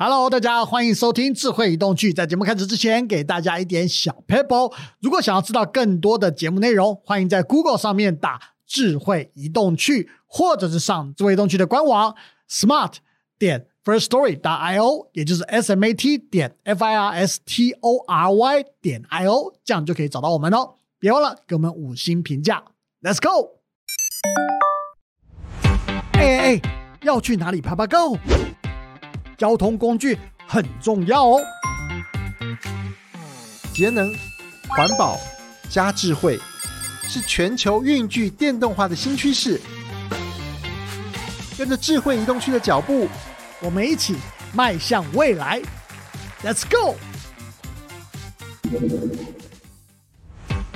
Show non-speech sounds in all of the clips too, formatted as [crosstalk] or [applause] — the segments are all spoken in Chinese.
Hello，大家欢迎收听智慧移动趣。在节目开始之前，给大家一点小 pebble。如果想要知道更多的节目内容，欢迎在 Google 上面打“智慧移动趣”，或者是上智慧移动趣的官网 smart 点 first story 打 i o，也就是 s m a t 点 f i r s t o r y 点 i o，这样就可以找到我们哦。别忘了给我们五星评价。Let's go！哎哎哎，要去哪里爬爬 Go？交通工具很重要哦。节能、环保加智慧，是全球运具电动化的新趋势。跟着智慧移动区的脚步，我们一起迈向未来。Let's go！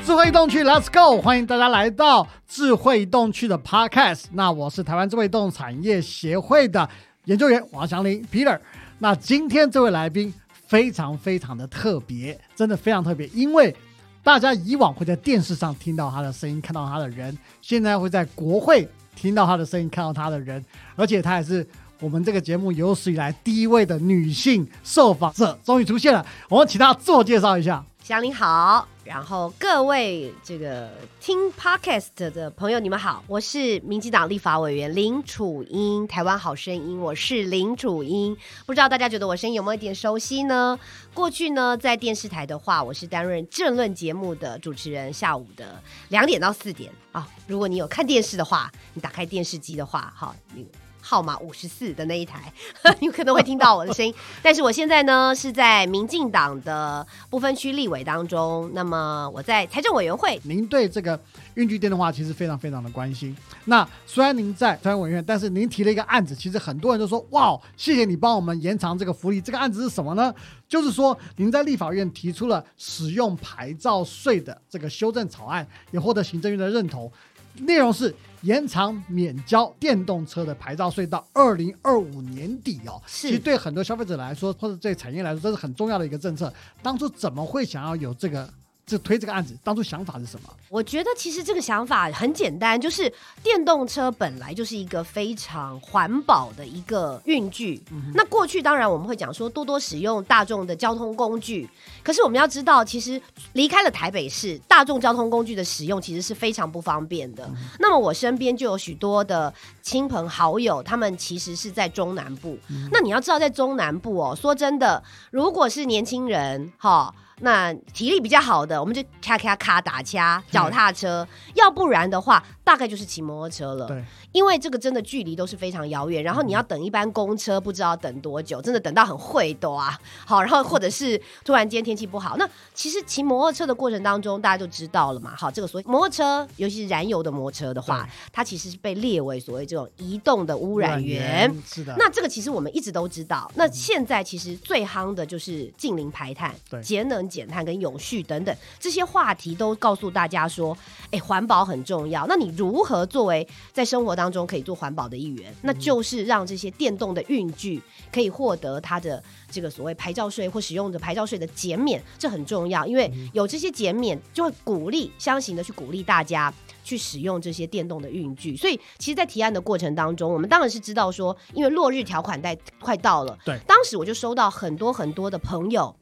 智慧移动区，Let's go！欢迎大家来到智慧移动区的 Podcast。那我是台湾智慧动产业协会的。研究员王祥林 Peter，那今天这位来宾非常非常的特别，真的非常特别，因为大家以往会在电视上听到他的声音，看到他的人，现在会在国会听到他的声音，看到他的人，而且他也是我们这个节目有史以来第一位的女性受访者，终于出现了。我们请他自我介绍一下。祥林好，然后各位这个听 podcast 的朋友，你们好，我是民进党立法委员林楚英，台湾好声音，我是林楚英，不知道大家觉得我声音有没有一点熟悉呢？过去呢，在电视台的话，我是担任政论节目的主持人，下午的两点到四点啊，如果你有看电视的话，你打开电视机的话，哈，你。号码五十四的那一台，[laughs] 有可能会听到我的声音。[laughs] 但是我现在呢是在民进党的不分区立委当中。那么我在财政委员会。您对这个运具电动化其实非常非常的关心。那虽然您在财政委员会，但是您提了一个案子，其实很多人都说哇，谢谢你帮我们延长这个福利。这个案子是什么呢？就是说您在立法院提出了使用牌照税的这个修正草案，也获得行政院的认同。内容是延长免交电动车的牌照税到二零二五年底哦。是，其实对很多消费者来说，或者对产业来说，这是很重要的一个政策。当初怎么会想要有这个？就推这个案子，当初想法是什么？我觉得其实这个想法很简单，就是电动车本来就是一个非常环保的一个运具。那过去当然我们会讲说多多使用大众的交通工具，可是我们要知道，其实离开了台北市，大众交通工具的使用其实是非常不方便的。那么我身边就有许多的亲朋好友，他们其实是在中南部。那你要知道，在中南部哦，说真的，如果是年轻人哈。那体力比较好的，我们就咔咔咔打掐脚踏车，要不然的话，大概就是骑摩托车了。对。因为这个真的距离都是非常遥远，然后你要等一班公车，不知道等多久，真的等到很会多啊。好，然后或者是突然间天气不好，那其实骑摩托车的过程当中，大家就知道了嘛。好，这个所谓摩托车，尤其是燃油的摩托车的话，它其实是被列为所谓这种移动的污染源。是的。那这个其实我们一直都知道。那现在其实最夯的就是近零排碳、节能减碳跟永续等等这些话题，都告诉大家说，哎，环保很重要。那你如何作为在生活当当中可以做环保的一员，那就是让这些电动的运具可以获得它的这个所谓牌照税或使用的牌照税的减免，这很重要，因为有这些减免，就会鼓励相形的去鼓励大家去使用这些电动的运具。所以，其实，在提案的过程当中，我们当然是知道说，因为落日条款带快到了，对，当时我就收到很多很多的朋友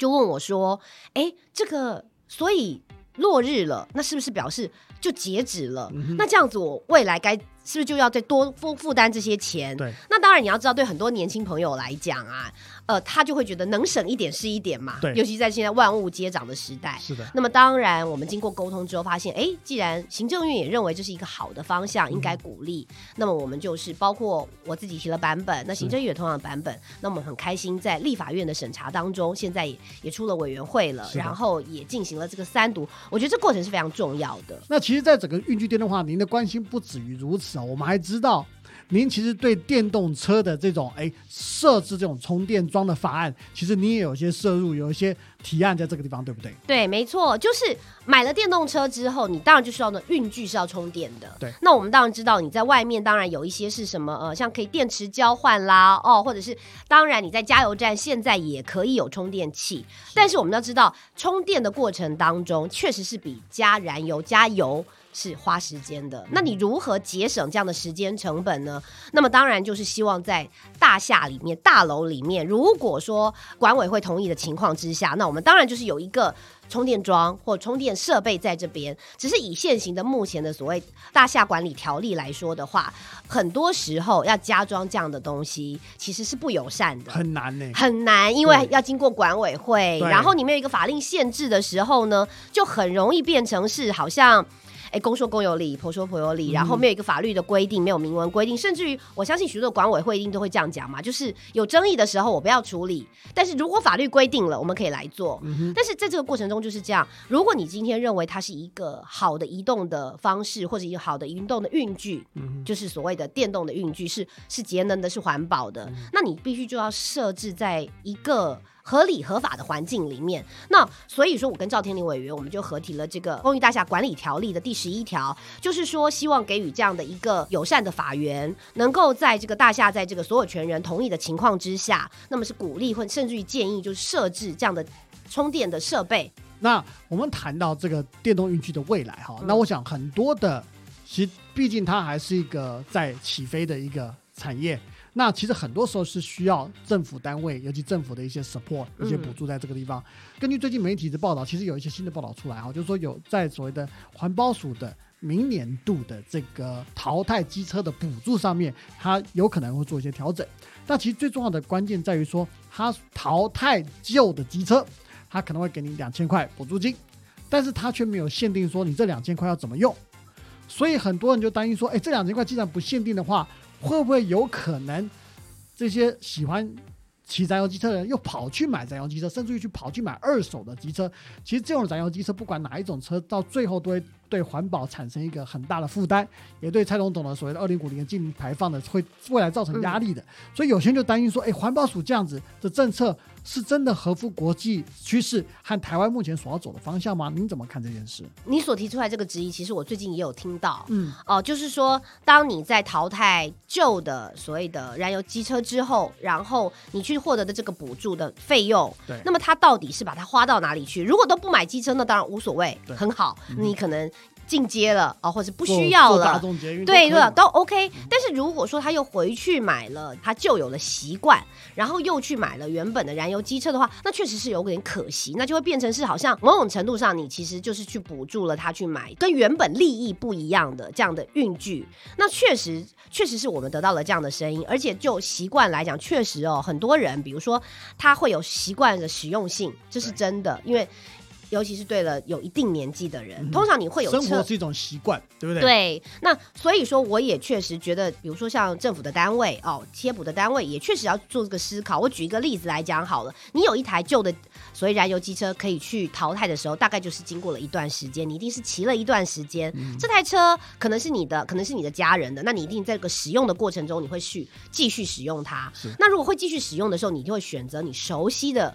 就问我说：“哎，这个所以落日了，那是不是表示？”就截止了，那这样子我未来该是不是就要再多负负担这些钱？对，那当然你要知道，对很多年轻朋友来讲啊。呃，他就会觉得能省一点是一点嘛，对，尤其在现在万物皆涨的时代，是的。那么当然，我们经过沟通之后发现，哎，既然行政院也认为这是一个好的方向，应该鼓励，那么我们就是包括我自己提了版本，那行政院也同样的版本，那我们很开心在立法院的审查当中，现在也也出了委员会了，然后也进行了这个三读，我觉得这过程是非常重要的。那其实，在整个运具电动化，您的关心不止于如此啊，我们还知道。您其实对电动车的这种哎设置这种充电桩的法案，其实你也有些摄入，有一些提案在这个地方，对不对？对，没错，就是买了电动车之后，你当然就需要呢运具是要充电的。对，那我们当然知道你在外面当然有一些是什么呃，像可以电池交换啦，哦，或者是当然你在加油站现在也可以有充电器，但是我们要知道充电的过程当中，确实是比加燃油加油。是花时间的。那你如何节省这样的时间成本呢？那么当然就是希望在大厦里面、大楼里面，如果说管委会同意的情况之下，那我们当然就是有一个。充电桩或充电设备在这边，只是以现行的目前的所谓大厦管理条例来说的话，很多时候要加装这样的东西，其实是不友善的，很难呢，很难，因为要经过管委会，然后你没有一个法令限制的时候呢，就很容易变成是好像。哎，公说公有理，婆说婆有理，然后没有一个法律的规定，没有明文规定，甚至于我相信许多管委会一定都会这样讲嘛，就是有争议的时候我不要处理，但是如果法律规定了，我们可以来做。但是在这个过程中就是这样，如果你今天认为它是一个好的移动的方式，或者一个好的移动的运具，就是所谓的电动的运具，是是节能的，是环保的，那你必须就要设置在一个。合理合法的环境里面，那所以说我跟赵天林委员，我们就合提了这个《公寓大厦管理条例》的第十一条，就是说希望给予这样的一个友善的法源，能够在这个大厦在这个所有权人同意的情况之下，那么是鼓励或甚至于建议，就是设置这样的充电的设备。那我们谈到这个电动运具的未来哈，那我想很多的，其实毕竟它还是一个在起飞的一个产业。那其实很多时候是需要政府单位，尤其政府的一些 support、一些补助在这个地方。根据最近媒体的报道，其实有一些新的报道出来哈，就是说有在所谓的环保署的明年度的这个淘汰机车的补助上面，它有可能会做一些调整。但其实最重要的关键在于说，它淘汰旧的机车，它可能会给你两千块补助金，但是它却没有限定说你这两千块要怎么用。所以很多人就担心说，哎，这两千块既然不限定的话，会不会有可能这些喜欢骑燃油机车的人又跑去买燃油机车，甚至于去跑去买二手的机车？其实这种燃油机车，不管哪一种车，到最后都会对环保产生一个很大的负担，也对蔡总统的所谓的二零五零的净零排放的会未来造成压力的。所以有些人就担心说，哎，环保署这样子的政策是真的合乎国际趋势和台湾目前所要走的方向吗？您怎么看这件事？你所提出来这个质疑，其实我最近也有听到，嗯，哦，就是说，当你在淘汰旧的所谓的燃油机车之后，然后你去获得的这个补助的费用，对那么它到底是把它花到哪里去？如果都不买机车，那当然无所谓，很好，你可能进阶了啊、或者不需要了。众捷运对对都 OK，但是如果说他又回去买了他旧有的习惯，然后又去买了原本的燃油机车的话，那确实是有点可惜，那就会变成是好像某种程度上你其实就是去补助了他去买跟原本利益不一样的这样的运具，那确实确实是我们得到了这样的声音，而且就习惯来讲，确实哦，很多人比如说他会有习惯的实用性，这是真的，因为尤其是对了有一定年纪的人，嗯通常你会有车生活是一种习惯，对不对？对，那所以说，我也确实觉得，比如说像政府的单位哦，贴补的单位，也确实要做这个思考。我举一个例子来讲好了，你有一台旧的所谓燃油机车可以去淘汰的时候，大概就是经过了一段时间，你一定是骑了一段时间，这台车可能是你的，可能是你的家人的，那你一定在这个使用的过程中，你会去继续使用它。那如果会继续使用的时候，你就会选择你熟悉的，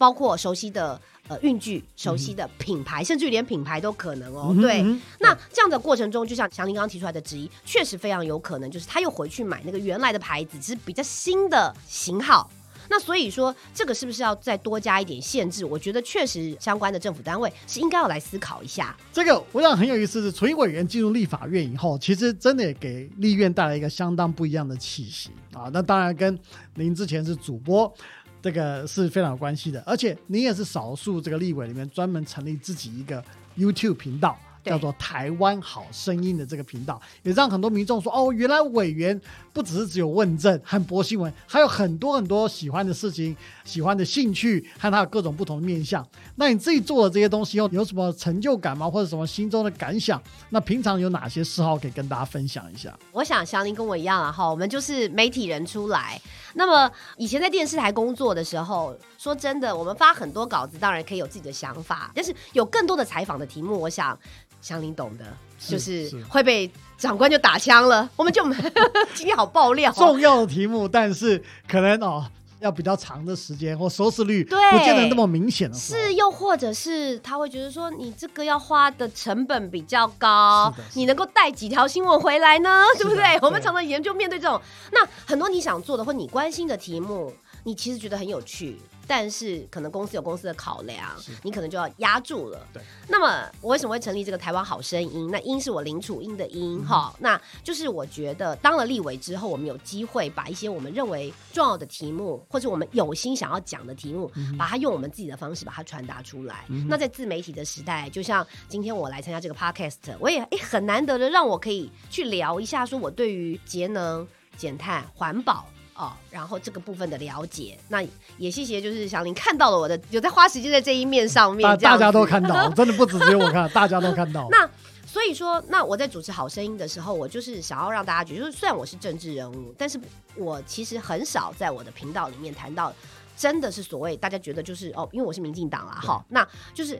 包括熟悉的。呃，运具、熟悉的品牌，甚至于连品牌都可能哦。对，那这样的过程中，就像祥林刚刚提出来的质疑，确实非常有可能，就是他又回去买那个原来的牌子，只是比较新的型号。那所以说，这个是不是要再多加一点限制？我觉得确实相关的政府单位是应该要来思考一下。这个我想很有意思是，纯委员进入立法院以后，其实真的也给立院带来一个相当不一样的气息啊。那当然跟您之前是主播。这个是非常有关系的，而且你也是少数这个立委里面专门成立自己一个 YouTube 频道，叫做“台湾好声音”的这个频道，也让很多民众说：“哦，原来委员不只是只有问政和播新闻，还有很多很多喜欢的事情、喜欢的兴趣和他有各种不同的面向。”那你自己做的这些东西后，有什么成就感吗？或者什么心中的感想？那平常有哪些嗜好可以跟大家分享一下？我想祥林跟我一样啊，哈，我们就是媒体人出来。那么以前在电视台工作的时候，说真的，我们发很多稿子，当然可以有自己的想法，但是有更多的采访的题目，我想祥林懂的，就是是。会被长官就打枪了，[laughs] 我们就 [laughs] 今天好爆料。哦、重要的题目，但是可能哦要比较长的时间或收视率对。不见得那么明显的是，又或者是他会觉得说，你这个要花的成本比较高你能够带几条新闻回来呢？对不对？我们常常研究面对这种，那很多你想做的或你关心的题目。你其实觉得很有趣，但是可能公司有公司的考量，你可能就要压住了。对。那么我为什么会成立这个台湾好声音？那音是我林楚音的音哈、那就是我觉得当了立委之后，我们有机会把一些我们认为重要的题目，或者我们有心想要讲的题目，把它用我们自己的方式把它传达出来。那在自媒体的时代，就像今天我来参加这个 podcast，我也诶很难得的让我可以去聊一下，说我对于节能、减碳、环保。哦，然后这个部分的了解，那也谢谢，就是小林看到了我的，有在花时间在这一面上面，大家都看到，真的不止只有我看，大家都看到。[laughs] 那所以说，那我在主持好声音的时候，我就是想要让大家觉得，就是虽然我是政治人物，但是我其实很少在我的频道里面谈到，真的是所谓大家觉得就是哦，因为我是民进党啦，哈，那就是。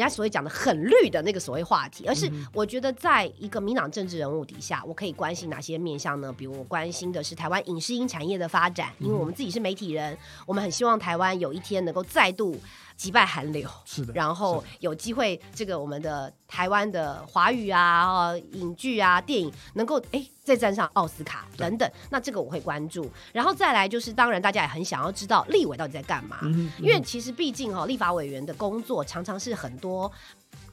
人家所谓讲的很绿的那个所谓话题，而是我觉得在一个民党政治人物底下，我可以关心哪些面向呢？比如我关心的是台湾影视音产业的发展，因为我们自己是媒体人，我们很希望台湾有一天能够再度击败韩流，是的，然后有机会，这个我们的台湾的华语啊、呃影剧啊、电影能够哎再站上奥斯卡等等，那这个我会关注。然后再来就是，当然大家也很想要知道立委到底在干嘛，嗯因为其实毕竟哈、立法委员的工作常常是很多。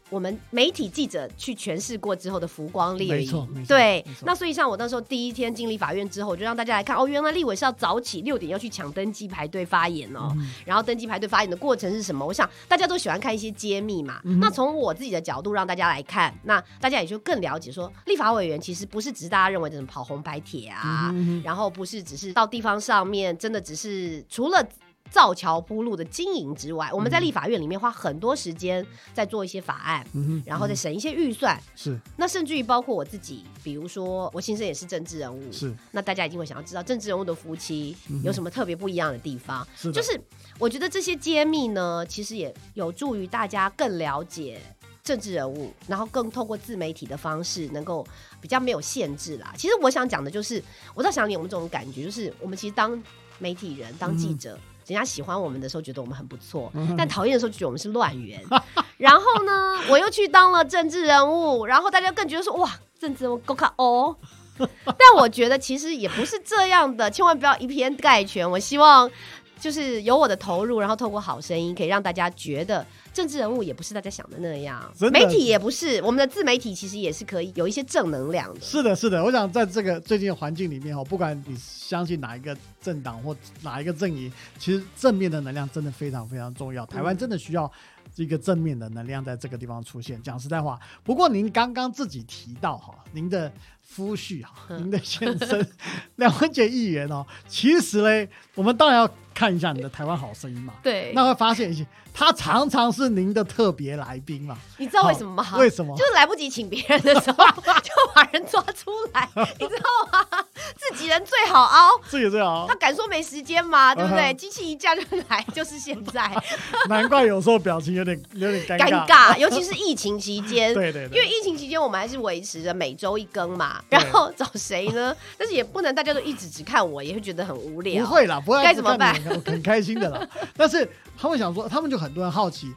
我们媒体记者去诠释过之后的浮光掠影没错没，错对。那所以像我那时候第一天进立法院之后，我就让大家来看哦，原来立委是要早起六点要去抢登记排队发言哦，嗯然后登记排队发言的过程是什么？我想大家都喜欢看一些揭秘嘛。嗯那从我自己的角度让大家来看，那大家也就更了解说，立法委员其实不是只是大家认为的什么跑红白帖啊，嗯然后不是只是到地方上面真的只是除了。造桥铺路的经营之外，我们在立法院里面花很多时间在做一些法案，嗯然后再审一些预算。是那甚至于包括我自己，比如说我先生也是政治人物，是那大家一定会想要知道政治人物的夫妻有什么特别不一样的地方。是就是我觉得这些揭秘呢，其实也有助于大家更了解政治人物，然后更透过自媒体的方式，能够比较没有限制啦。其实我想讲的就是，我在想你有没有这种感觉，就是我们其实当媒体人、当记者。人家喜欢我们的时候，觉得我们很不错；但讨厌的时候，就觉得我们是乱源。[laughs] 然后呢，我又去当了政治人物，然后大家更觉得说，哇，政治人物够卡哦。但我觉得其实也不是这样的，千万不要以偏概全。我希望就是有我的投入，然后透过好声音，可以让大家觉得政治人物也不是大家想的那样，媒体也不是，我们的自媒体其实也是可以有一些正能量的。是的，是的。我想在这个最近的环境里面哦，不管你相信哪一个政党或哪一个阵营，其实正面的能量真的非常非常重要。台湾真的需要一个正面的能量在这个地方出现。讲实在话，不过您刚刚自己提到哈，您的夫婿您的先生梁文杰议员哦，其实嘞，我们当然要看一下你的台湾好声音嘛。对，那会发现一些，他常常是您的特别来宾嘛？你知道为什么吗？为什么就是来不及请别人的时候，[laughs] 就把人抓出来，[laughs] 你知道吗？自己人最好凹。自己最好他，敢说没时间吗？对不对？机器一架就来，就是现在 [laughs] 难怪有时候表情有点有点尴尴尬，尤其是疫情期间。对对对，因为疫情期间，我们还是维持着每周一更嘛，对然后找谁呢？但是也不能大家都一直只看我，也会觉得很无聊。不会啦，不会该怎么办很 [laughs] 很开心的啦。但是他们想说，他们就很多人好奇，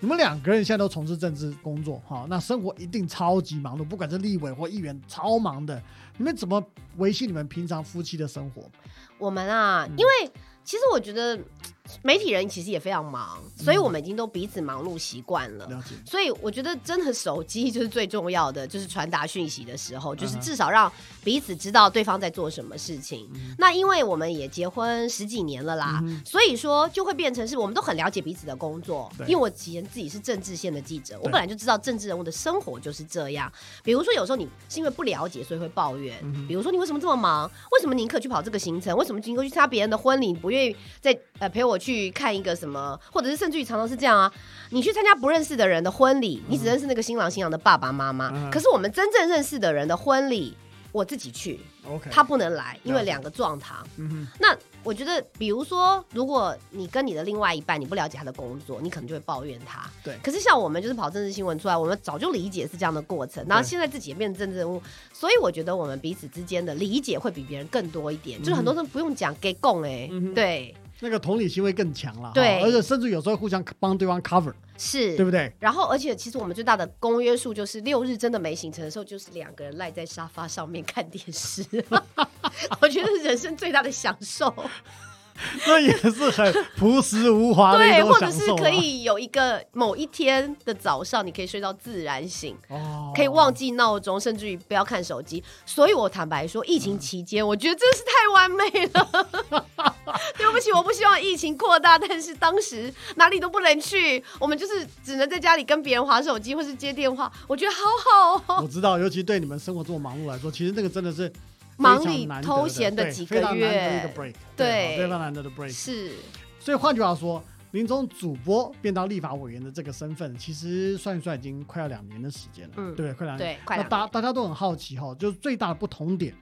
你们两个人现在都从事政治工作哈，那生活一定超级忙碌，不管是立委或议员，超忙的。你们怎么维系你们平常夫妻的生活？我们啊，嗯因为其实我觉得媒体人其实也非常忙，所以我们已经都彼此忙碌习惯了。了解，所以我觉得真的手机就是最重要的，就是传达讯息的时候，就是至少让彼此知道对方在做什么事情。那因为我们也结婚十几年了啦，嗯所以说就会变成是我们都很了解彼此的工作。因为我以前自己是政治线的记者，我本来就知道政治人物的生活就是这样。比如说有时候你是因为不了解，所以会抱怨。嗯比如说你为什么这么忙？为什么宁可去跑这个行程？为什么宁可去参加别人的婚礼？你不愿意再呃陪我去看一个什么？或者是甚至于常常是这样啊，你去参加不认识的人的婚礼，你只认识那个新郎新娘的爸爸妈妈，嗯可是我们真正认识的人的婚礼，我自己去，OK，他不能来，因为两个撞堂。嗯哼，那我觉得，比如说，如果你跟你的另外一半，你不了解他的工作，你可能就会抱怨他。对可是像我们就是跑政治新闻出来，我们早就理解是这样的过程，然后现在自己也变成政治人物，所以我觉得我们彼此之间的理解会比别人更多一点。就是很多人不用讲给供哎对，那个同理心会更强了，对而且甚至有时候互相帮对方 cover，是，对不对？然后，而且其实我们最大的公约数就是六日真的没行程的时候，就是两个人赖在沙发上面看电视。[laughs] 我觉得人生最大的享受。[laughs] 那也是很朴实无华的一对，或者是可以有一个某一天的早上，你可以睡到自然醒。哦，可以忘记闹钟，甚至于不要看手机。所以我坦白说，疫情期间，我觉得真是太完美了。[laughs] 对不起，我不希望疫情扩大，但是当时哪里都不能去，我们就是只能在家里跟别人划手机或是接电话。我觉得好好哦，我知道，尤其对你们生活这么忙碌来说，其实那个真的是忙里偷闲的对几个月对非常难得的 break。是所以换句话说，您从主播变到立法委员的这个身份，其实算一算已经快要两年的时间了，嗯对不对？快两年。对，快那两年大大家都很好奇哈，就是最大的不同点，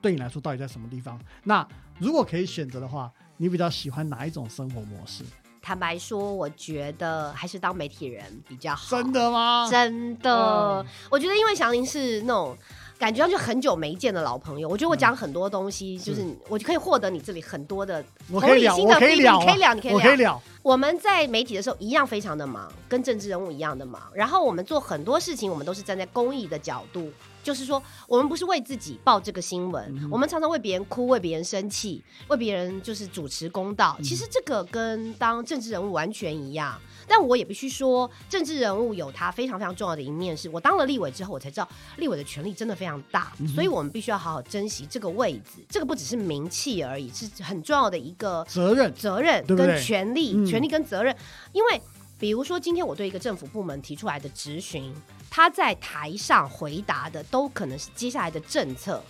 对你来说到底在什么地方？那如果可以选择的话，你比较喜欢哪一种生活模式？坦白说，我觉得还是当媒体人比较好。真的吗？真的，嗯我觉得因为祥林是那种。感觉上就很久没见的老朋友，我觉得我讲很多东西，就是我就可以获得你这里很多的同理心的我可以聊啊，你可以聊，你可以聊，我可以聊。我们在媒体的时候一样非常的忙，跟政治人物一样的忙。然后我们做很多事情，我们都是站在公益的角度，就是说我们不是为自己报这个新闻，嗯我们常常为别人哭，为别人生气，为别人就是主持公道。嗯其实这个跟当政治人物完全一样。但我也必须说，政治人物有他非常非常重要的一面，是我当了立委之后，我才知道立委的权力真的非常大，嗯所以我们必须要好好珍惜这个位置。这个不只是名气而已，是很重要的一个责任责任跟权利，嗯权利跟责任，因为比如说今天我对一个政府部门提出来的质询，他在台上回答的都可能是接下来的政策，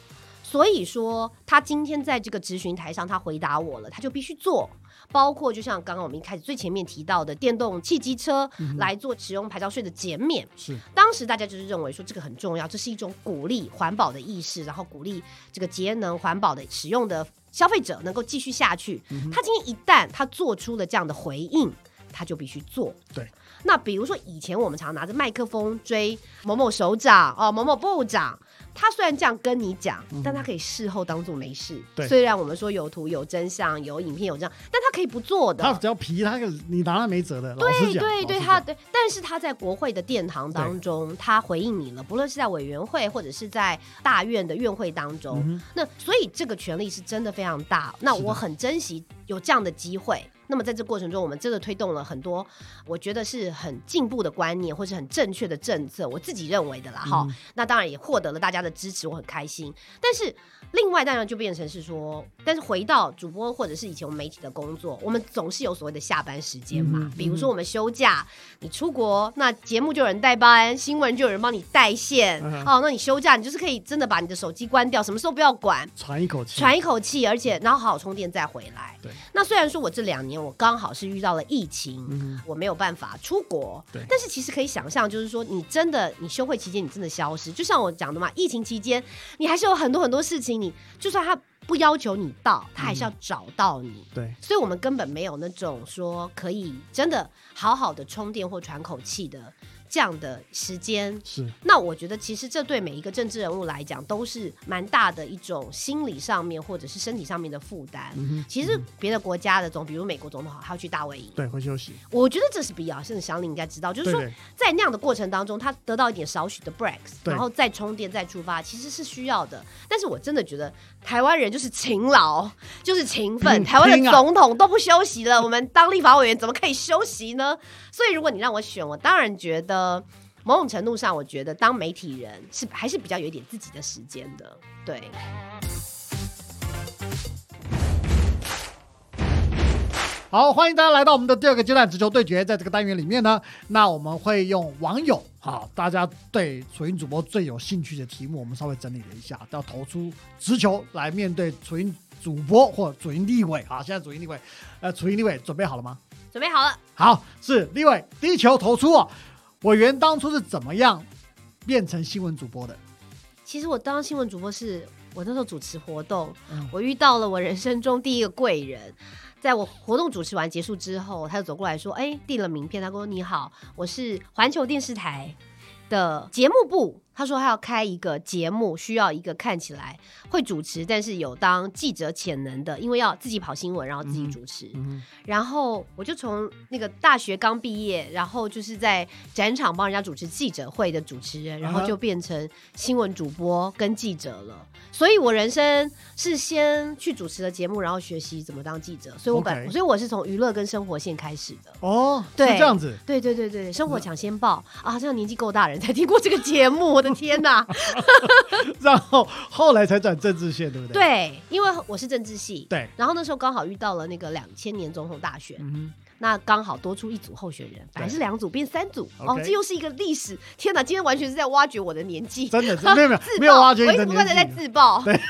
所以说他今天在这个质询台上他回答我了，他就必须做。包括就像刚刚我们一开始最前面提到的电动汽机车来做使用牌照税的减免，是当时大家就是认为说这个很重要，这是一种鼓励环保的意识，然后鼓励这个节能环保的使用的消费者能够继续下去。他今天一旦他做出了这样的回应，他就必须做。对。那比如说以前我们常拿着麦克风追某某首长哦，某某部长。他虽然这样跟你讲，但他可以事后当做没事。虽然我们说有图有真相，有影片有这样，但他可以不做的。他只要皮，他你拿他没辙的。老实讲，对对对，老实讲他对，但是他在国会的殿堂当中，他回应你了，不论是在委员会或者是在大院的院会当中，嗯那所以这个权利是真的非常大。那是的我很珍惜有这样的机会。那么在这过程中，我们真的推动了很多，我觉得是很进步的观念，或是很正确的政策，我自己认为的啦。哈、嗯那当然也获得了大家的支持，我很开心。但是另外当然就变成是说，但是回到主播或者是以前我们媒体的工作，我们总是有所谓的下班时间嘛。嗯比如说我们休假，你出国，那节目就有人代班，新闻就有人帮你带线。嗯哦，那你休假，你就是可以真的把你的手机关掉，什么时候不要管，喘一口气，喘一口气，而且然后好好充电再回来。对，那虽然说我这两年我刚好是遇到了疫情，嗯我没有办法出国，对但是其实可以想象，就是说你真的你休会期间你真的消失，就像我讲的嘛，疫情期间你还是有很多很多事情，你就算他不要求你到，他还是要找到你。对，所以我们根本没有那种说可以真的好好的充电或喘口气的这样的时间。是那我觉得，其实这对每一个政治人物来讲，都是蛮大的一种心理上面或者是身体上面的负担。嗯其实别的国家的总，比如美国总统好，他要去大卫营，对，会休息，我觉得这是必要。甚至祥林应该知道，就是说在那样的过程当中，他得到一点少许的 breaks，然后再充电再出发，其实是需要的。但是我真的觉得台湾人就是勤劳，就是勤奋。拼台湾的总统都不休息了，我们当立法委员怎么可以休息呢？所以如果你让我选，我当然觉得。某种程度上，我觉得当媒体人是还是比较有一点自己的时间的，对。好，欢迎大家来到我们的第二个阶段直球对决。在这个单元里面呢，那我们会用网友好，大家对楚云主播最有兴趣的题目，我们稍微整理了一下，要投出直球来面对楚云主播或楚云立委。啊，现在楚云立委，呃，楚云立委准备好了吗？准备好了，好，是立委第一球投出哦。委员当初是怎么样变成新闻主播的？其实我当新闻主播是我那时候主持活动，嗯我遇到了我人生中第一个贵人。在我活动主持完结束之后，他就走过来说：“哎，递了名片。他说：‘你好，我是环球电视台的节目部他说他要开一个节目，需要一个看起来会主持，但是有当记者潜能的，因为要自己跑新闻，然后自己主持。嗯然后我就从那个大学刚毕业，然后就是在展场帮人家主持记者会的主持人，然后就变成新闻主播跟记者了。所以我人生是先去主持了节目，然后学习怎么当记者。所以我本 OK 所以我是从娱乐跟生活线开始的。哦，是对这样子。对对对对，生活抢先报啊！这样年纪够大人才听过这个节目，我的天哪！[laughs] 然后后来才转政治线，对不对？对，因为我是政治系，对，然后那时候刚好遇到了那个两千年总统大选，嗯那刚好多出一组候选人，本来是两组变三组，哦这又是一个历史。天哪，今天完全是在挖掘我的年纪，，真的是没有没有 [laughs] 自没有爆，挖掘你的我一直不断的在。自爆。对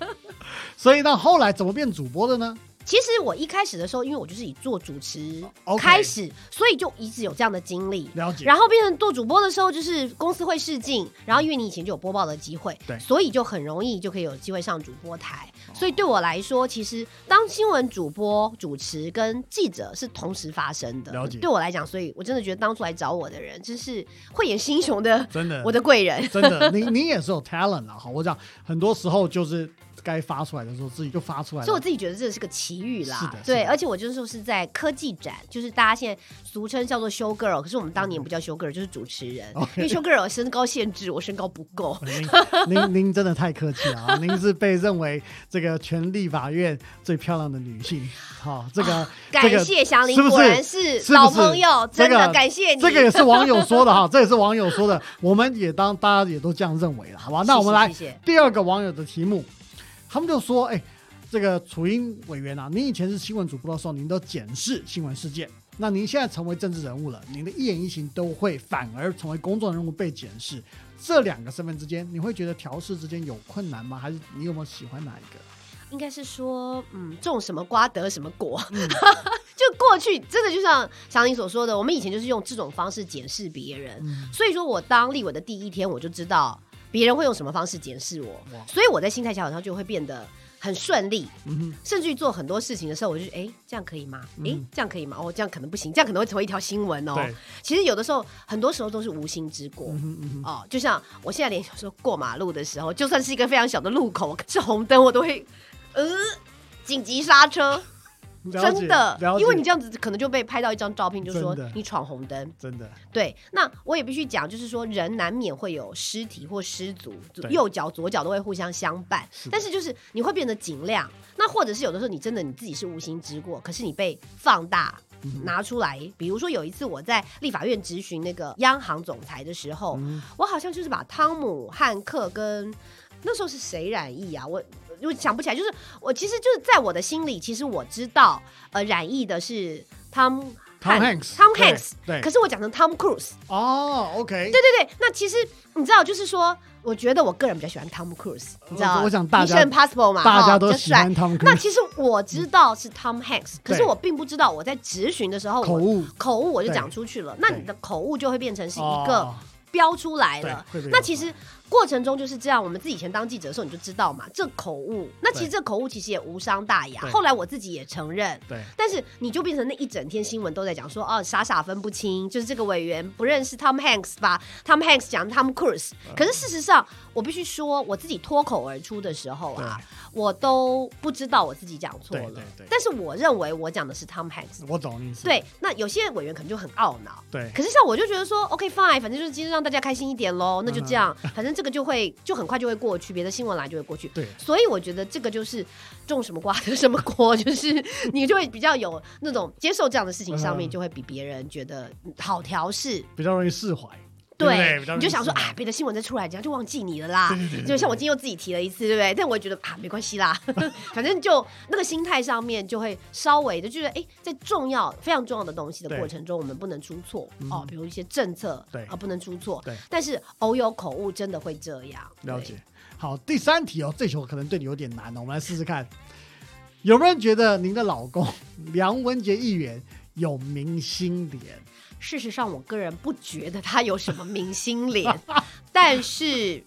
[laughs] 所以那后来怎么变主播的呢？其实我一开始的时候，因为我就是以做主持开始，所以就一直有这样的经历。了解。然后变成做主播的时候，就是公司会试镜，然后因为你以前就有播报的机会，对所以就很容易就可以有机会上主播台。所以对我来说，其实当新闻主播、主持跟记者是同时发生的。了解对我来讲，所以我真的觉得当初来找我的人，真是慧眼识英雄的真的，[laughs] 我的贵人。真的，[laughs] 你你也是有 talent 啊！好，我讲很多时候就是该发出来的时候自己就发出来了。所以我自己觉得这是个奇遇啦，是的对，而且我就是说是在科技展，就是大家现在俗称叫做 show girl，可是我们当年不叫 show girl，就是主持人，因为 show girl 身高限制，我身高不够。您您您真的太客气了啊！[laughs] 您是被认为这个全立法院最漂亮的女性。好，这个这感个谢祥林，果然是老朋友，真的感谢你。这个也是网友说的哈，[laughs] 这也是网友说的，我们也当大家也都这样认为了，好吧？那我们来第二个网友的题目，他们就说：“哎、这个楚英委员啊，您以前是新闻主播的时候，您都检视新闻事件，那您现在成为政治人物了，您的一言一行都会反而成为公众人物被检视。这两个身份之间，你会觉得调试之间有困难吗？还是你有没有喜欢哪一个？应该是说，嗯，种什么瓜得什么果。嗯就过去真的就像祥林所说的，我们以前就是用这种方式检视别人，嗯所以说我当立委的第一天，我就知道别人会用什么方式检视我，所以我在心态调整上就会变得很顺利。嗯，甚至于做很多事情的时候，我就觉得，哎、这样可以吗？哎、嗯这样可以吗？哦，这样可能不行，这样可能会成为一条新闻哦。其实有的时候，很多时候都是无心之过。哦，就像我现在连有时候过马路的时候，就算是一个非常小的路口是红灯，我都会呃紧急刹车，真的因为你这样子可能就被拍到一张照片，就说你闯红灯。真的对，那我也必须讲，就是说人难免会有失体或失足，右脚左脚都会互相相伴是，但是就是你会变得尽量，那或者是有的时候你真的你自己是无心之过，可是你被放大。嗯拿出来，比如说有一次我在立法院质询那个央行总裁的时候，嗯我好像就是把汤姆汉克跟那时候是谁染疫啊？我我想不起来，就是我其实就是在我的心里，其实我知道，呃，染疫的是汤 Tom Hanks，Tom Hanks，对。可是我讲成 Tom Cruise，哦，OK，对对对，那其实你知道，就是说，我觉得我个人比较喜欢 Tom Cruise，你知道，我想大家 Impossible 嘛，大家都喜欢 Tom 那其实我知道是 Tom Hanks，可是我并不知道我在质询的时候我口误口误我就讲出去了，那你的口误就会变成是一个哦。标出来了。那其实过程中就是这样，我们自己以前当记者的时候你就知道嘛，这口误，那其实这口误其实也无伤大雅。后来我自己也承认，对。但是你就变成那一整天新闻都在讲说，哦，傻傻分不清，就是这个委员不认识 Tom Hanks 吧？Tom Hanks 讲 Tom Cruise，可是事实上，我必须说，我自己脱口而出的时候啊，我都不知道我自己讲错了。对对对，但是我认为我讲的是 Tom Hanks。我懂你意思，对，那有些委员可能就很懊恼，对。可是像我就觉得说，OK fine，反正就是今天让大家开心一点喽，那就这样，嗯。反正这个就会就很快就会过去，别的新闻来就会过去。对所以我觉得这个就是种什么瓜得什么果，[laughs] 就是你就会比较有那种接受这样的事情上面，嗯就会比别人觉得好调试。比较容易释怀，对你就想说啊，别的新闻再出来，人家就忘记你了啦。对对对对就像我今天又自己提了一次，对不对？但我也觉得啊，没关系啦，[laughs] 反正就那个心态上面就会稍微的，就是哎，在重要非常重要的东西的过程中，我们不能出错嗯哦，比如一些政策对啊不能出错。对但是偶有口误，真的会这样。了解。好，第三题哦，这球可能对你有点难哦，我们来试试看。有没有人觉得您的老公 [laughs] 梁文杰议员有明星脸？事实上，我个人不觉得他有什么明星脸，但是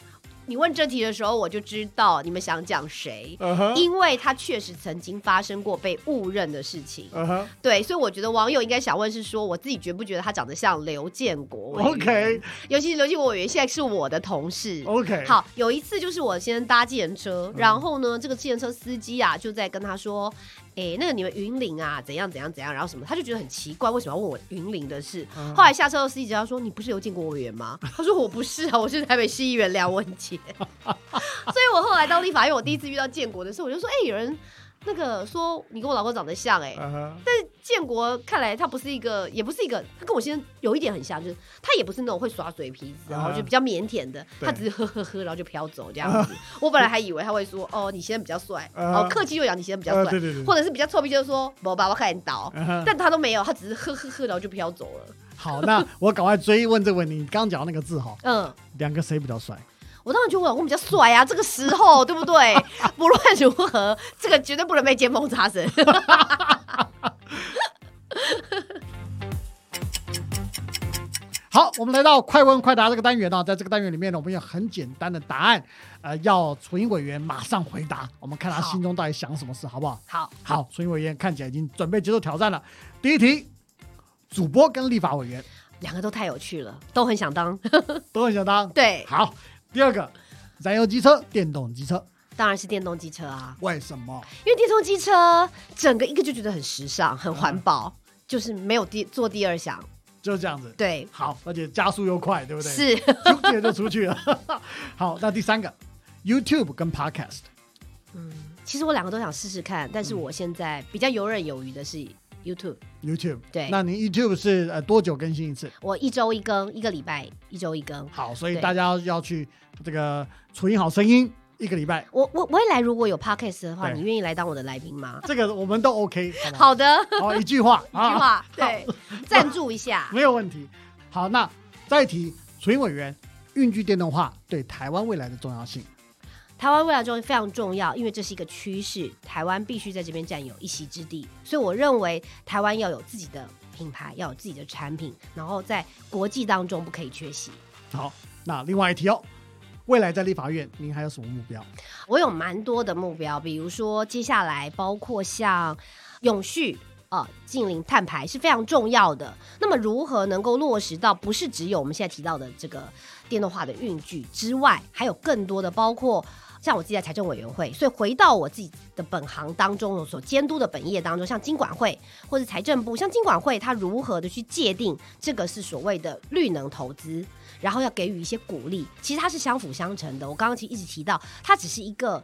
你问这题的时候，我就知道你们想讲谁，因为他确实曾经发生过被误认的事情。嗯哼对，所以我觉得网友应该想问是说，我自己觉不觉得他长得像刘建国，OK 尤其是刘建国委员现在是我的同事。OK，，好，有一次就是我先搭计程车，然后呢，这个计程车司机啊就在跟他说：“哎、那个你们云林啊，怎样怎样怎样，然后什么？”他就觉得很奇怪，为什么要问我云林的事？嗯后来下车后司机只要说：“你不是有建国委员吗？” [laughs] 他说：“我不是啊，我是台北市议员梁文杰。” [laughs] 所以我后来到立法院，我第一次遇到建国的时候，我就说：“哎、有人那个说你跟我老公长得像、哎、嗯哼，建国看来他不是一个，也不是一个，他跟我先生有一点很像，就是他也不是那种会耍嘴皮子，然后就比较腼腆的，他只是呵呵呵，然后就飘走这样子。[laughs] 我本来还以为他会说，哦，你先生比较帅，嗯哦，客气又讲你先生比较帅，呃对对对，或者是比较臭屁，就是说，我把我看你倒，但他都没有，他只是呵呵呵，然后就飘走了。好，那我赶快追问这个问题，你刚刚讲的那个字哈，[laughs] 嗯。两个谁比较帅？我当然觉得我老公比较帅啊，这个时候 [laughs] 对不对？不论如何，这个绝对不能被见缝插针。[laughs] 好，我们来到快问快答这个单元呢、在这个单元里面呢，我们有很简单的答案，呃，要楚英委员马上回答，我们看他心中到底想什么事，好不好？好，好，楚英委员看起来已经准备接受挑战了。第一题，主播跟立法委员两个都太有趣了，都很想当。[laughs] 都很想当。对，好，第二个，燃油机车、电动机车，当然是电动机车啊。为什么？因为电动机车整个一个就觉得很时尚、很环保，就是没有第做第二项。就是这样子。对，好，而且加速又快，对不对？是咻点就出去了。[laughs] 好，那第三个，YouTube 跟 Podcast，嗯其实我两个都想试试看，但是嗯我现在比较游刃有余的是 YouTube。YouTube，对那你 YouTube 是呃多久更新一次？我一周一更，一个礼拜一周一更。好，所以大家要要去这个楚音好声音一个礼拜，我我未来如果有 podcast 的话，你愿意来当我的来宾吗？这个我们都 OK，好的，好，一句话，[laughs] 一句话，对，赞助一下。[laughs] 没有问题。好，那再提楚音委员，运具电动化对台湾未来的重要性。台湾未来中非常重要，因为这是一个趋势，台湾必须在这边占有一席之地。所以我认为台湾要有自己的品牌，要有自己的产品，然后在国际当中不可以缺席。好，那另外一题哦，未来在立法院您还有什么目标？我有蛮多的目标，比如说接下来包括像永续。呃，近零碳排是非常重要的。那么，如何能够落实到不是只有我们现在提到的这个电动化的运具之外，还有更多的，包括像我自己在财政委员会，所以回到我自己的本行当中，我所监督的本业当中，像金管会或者财政部，像金管会它如何的去界定这个是所谓的绿能投资，然后要给予一些鼓励，其实它是相辅相成的。我刚刚其实一直提到，它只是一个。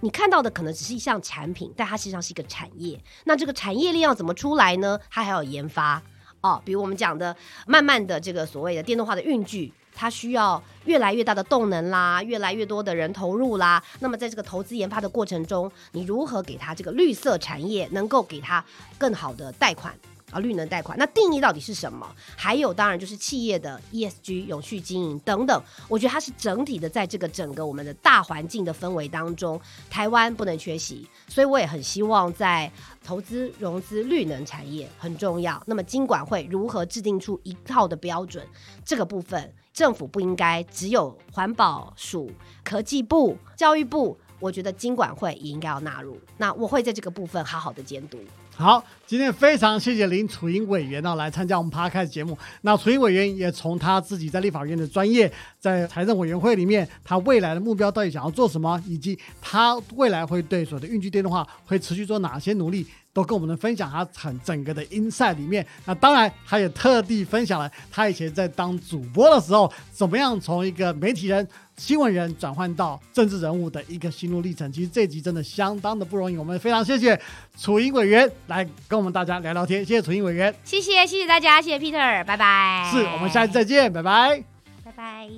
你看到的可能只是一项产品，但它实际上是一个产业。那这个产业链要怎么出来呢？它还要研发哦，比如我们讲的，慢慢的这个所谓的电动化的运具，它需要越来越大的动能啦，越来越多的人投入啦。那么在这个投资研发的过程中，你如何给它这个绿色产业能够给它更好的贷款？啊，绿能贷款，那定义到底是什么？还有，当然就是企业的 ESG 永续经营等等。我觉得它是整体的，在这个整个我们的大环境的氛围当中，台湾不能缺席。所以我也很希望在投资融资绿能产业很重要。那么金管会如何制定出一套的标准？这个部分政府不应该只有环保署、科技部、教育部，我觉得经管会也应该要纳入。那我会在这个部分好好的监督。好，今天非常谢谢林楚英委员呢来参加我们 p 开的节目。那楚英委员也从他自己在立法院的专业，在财政委员会里面，他未来的目标到底想要做什么，以及他未来会对所谓的运具电动化会持续做哪些努力，都跟我们分享他很整个的音赛里面，那当然他也特地分享了他以前在当主播的时候，怎么样从一个媒体人、新闻人转换到政治人物的一个心路历程。其实这集真的相当的不容易，我们非常谢谢楚英委员来跟我们大家聊聊天，谢谢楚英委员，谢谢谢谢大家，谢谢 Peter，拜拜。是，我们下期再见，拜拜，拜拜。